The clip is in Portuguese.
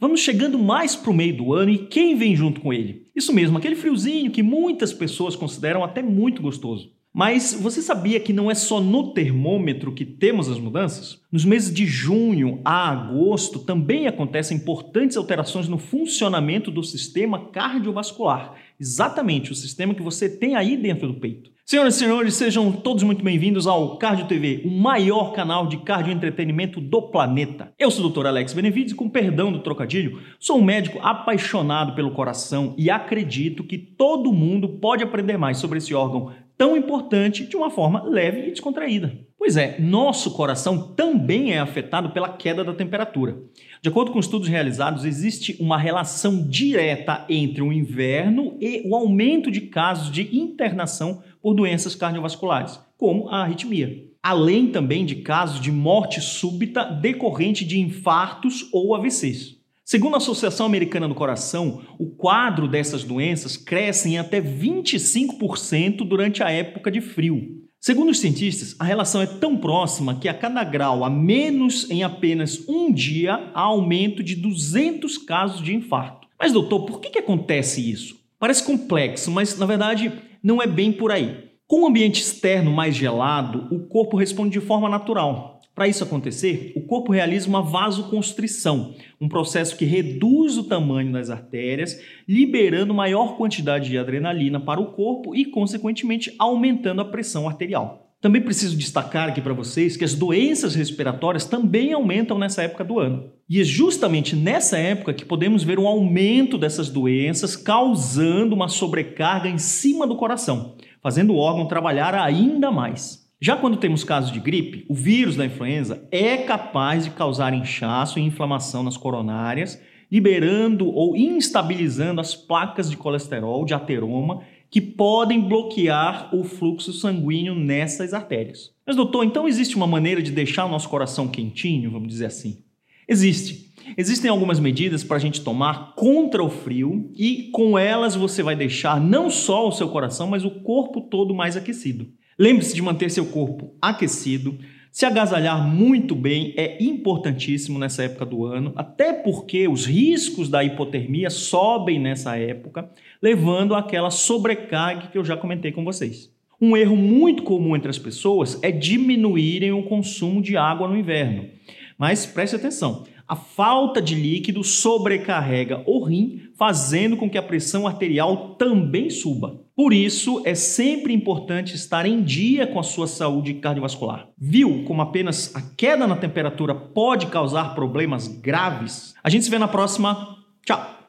Vamos chegando mais para o meio do ano e quem vem junto com ele? Isso mesmo, aquele friozinho que muitas pessoas consideram até muito gostoso. Mas você sabia que não é só no termômetro que temos as mudanças? Nos meses de junho a agosto também acontecem importantes alterações no funcionamento do sistema cardiovascular, exatamente o sistema que você tem aí dentro do peito. Senhoras e senhores, sejam todos muito bem-vindos ao Cardio TV, o maior canal de cardio entretenimento do planeta. Eu sou o Dr. Alex Benevides com perdão do trocadilho, sou um médico apaixonado pelo coração e acredito que todo mundo pode aprender mais sobre esse órgão tão importante de uma forma leve e descontraída. Pois é, nosso coração também é afetado pela queda da temperatura. De acordo com estudos realizados, existe uma relação direta entre o inverno e o aumento de casos de internação por doenças cardiovasculares, como a arritmia. Além também de casos de morte súbita decorrente de infartos ou AVCs. Segundo a Associação Americana do Coração, o quadro dessas doenças cresce em até 25% durante a época de frio. Segundo os cientistas, a relação é tão próxima que a cada grau a menos em apenas um dia há aumento de 200 casos de infarto. Mas, doutor, por que, que acontece isso? Parece complexo, mas na verdade não é bem por aí. Com o ambiente externo mais gelado, o corpo responde de forma natural. Para isso acontecer, o corpo realiza uma vasoconstrição, um processo que reduz o tamanho das artérias, liberando maior quantidade de adrenalina para o corpo e, consequentemente, aumentando a pressão arterial. Também preciso destacar aqui para vocês que as doenças respiratórias também aumentam nessa época do ano. E é justamente nessa época que podemos ver um aumento dessas doenças causando uma sobrecarga em cima do coração, fazendo o órgão trabalhar ainda mais. Já quando temos casos de gripe, o vírus da influenza é capaz de causar inchaço e inflamação nas coronárias, liberando ou instabilizando as placas de colesterol, de ateroma, que podem bloquear o fluxo sanguíneo nessas artérias. Mas, doutor, então existe uma maneira de deixar o nosso coração quentinho, vamos dizer assim? Existe. Existem algumas medidas para a gente tomar contra o frio e com elas você vai deixar não só o seu coração, mas o corpo todo mais aquecido. Lembre-se de manter seu corpo aquecido. Se agasalhar muito bem é importantíssimo nessa época do ano, até porque os riscos da hipotermia sobem nessa época, levando àquela sobrecarga que eu já comentei com vocês. Um erro muito comum entre as pessoas é diminuírem o consumo de água no inverno. Mas preste atenção, a falta de líquido sobrecarrega o rim, fazendo com que a pressão arterial também suba. Por isso, é sempre importante estar em dia com a sua saúde cardiovascular. Viu como apenas a queda na temperatura pode causar problemas graves? A gente se vê na próxima. Tchau!